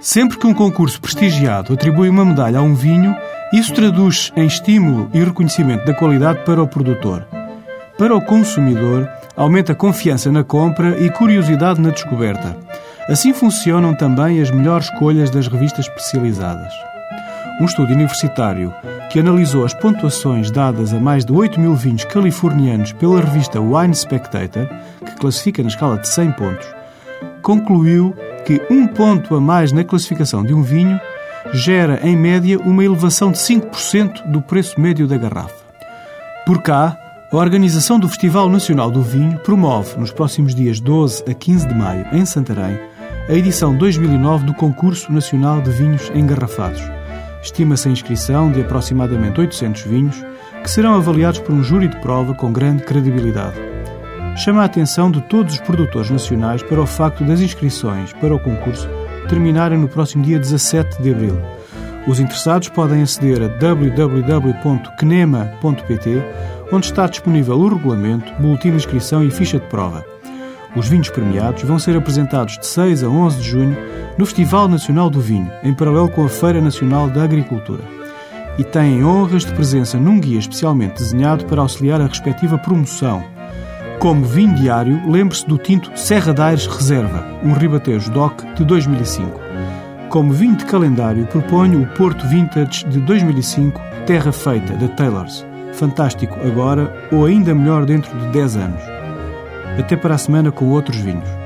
Sempre que um concurso prestigiado atribui uma medalha a um vinho, isso traduz em estímulo e reconhecimento da qualidade para o produtor. Para o consumidor, aumenta a confiança na compra e curiosidade na descoberta. Assim funcionam também as melhores escolhas das revistas especializadas. Um estudo universitário que analisou as pontuações dadas a mais de 8 mil vinhos californianos pela revista Wine Spectator, que classifica na escala de 100 pontos, concluiu que um ponto a mais na classificação de um vinho gera, em média, uma elevação de 5% do preço médio da garrafa. Por cá, a organização do Festival Nacional do Vinho promove, nos próximos dias 12 a 15 de maio, em Santarém, a edição 2009 do Concurso Nacional de Vinhos Engarrafados. Estima-se a inscrição de aproximadamente 800 vinhos, que serão avaliados por um júri de prova com grande credibilidade. Chama a atenção de todos os produtores nacionais para o facto das inscrições para o concurso terminarem no próximo dia 17 de abril. Os interessados podem aceder a www.knema.pt, onde está disponível o regulamento, boletim de inscrição e ficha de prova. Os vinhos premiados vão ser apresentados de 6 a 11 de junho no Festival Nacional do Vinho, em paralelo com a Feira Nacional da Agricultura. E têm honras de presença num guia especialmente desenhado para auxiliar a respectiva promoção. Como vinho diário, lembre-se do tinto Serra d'Aires Reserva, um ribatejo DOC de 2005. Como vinho de calendário, proponho o Porto Vintage de 2005 Terra Feita, da Taylors. Fantástico agora ou ainda melhor dentro de 10 anos. Até para a semana com outros vinhos.